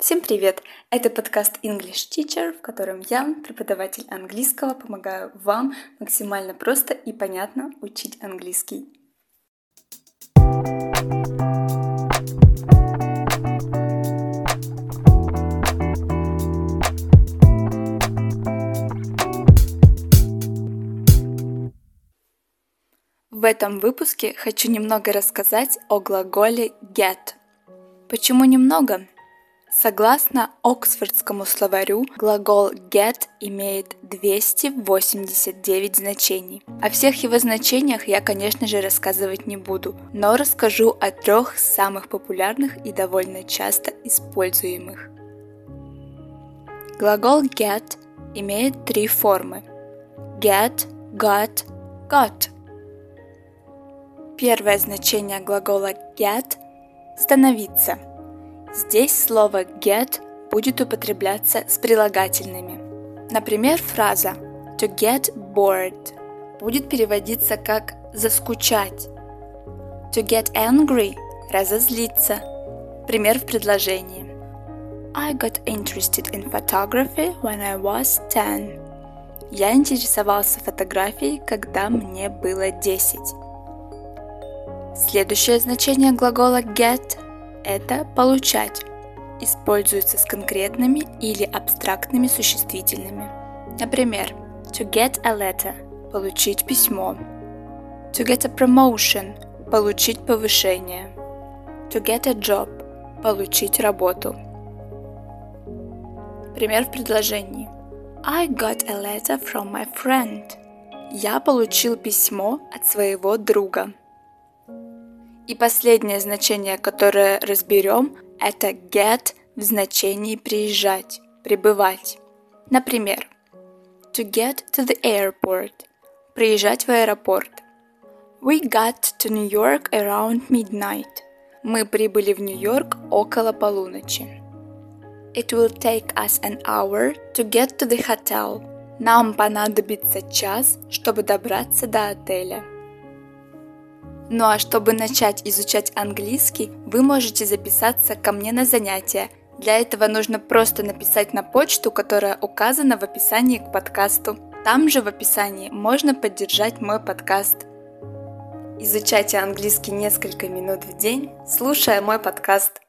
Всем привет! Это подкаст English Teacher, в котором я, преподаватель английского, помогаю вам максимально просто и понятно учить английский. В этом выпуске хочу немного рассказать о глаголе get. Почему немного? Согласно Оксфордскому словарю, глагол get имеет 289 значений. О всех его значениях я, конечно же, рассказывать не буду, но расскажу о трех самых популярных и довольно часто используемых. Глагол get имеет три формы. Get, got, got. Первое значение глагола get – становиться – Здесь слово get будет употребляться с прилагательными. Например, фраза to get bored будет переводиться как заскучать. To get angry – разозлиться. Пример в предложении. I got interested in photography when I was 10. Я интересовался фотографией, когда мне было 10. Следующее значение глагола get это получать. Используется с конкретными или абстрактными существительными. Например, to get a letter – получить письмо. To get a promotion – получить повышение. To get a job – получить работу. Пример в предложении. I got a letter from my friend. Я получил письмо от своего друга. И последнее значение, которое разберем, это get в значении приезжать, прибывать. Например, to get to the airport – приезжать в аэропорт. We got to New York around midnight. Мы прибыли в Нью-Йорк около полуночи. It will take us an hour to get to the hotel. Нам понадобится час, чтобы добраться до отеля. Ну а чтобы начать изучать английский, вы можете записаться ко мне на занятия. Для этого нужно просто написать на почту, которая указана в описании к подкасту. Там же в описании можно поддержать мой подкаст. Изучайте английский несколько минут в день, слушая мой подкаст.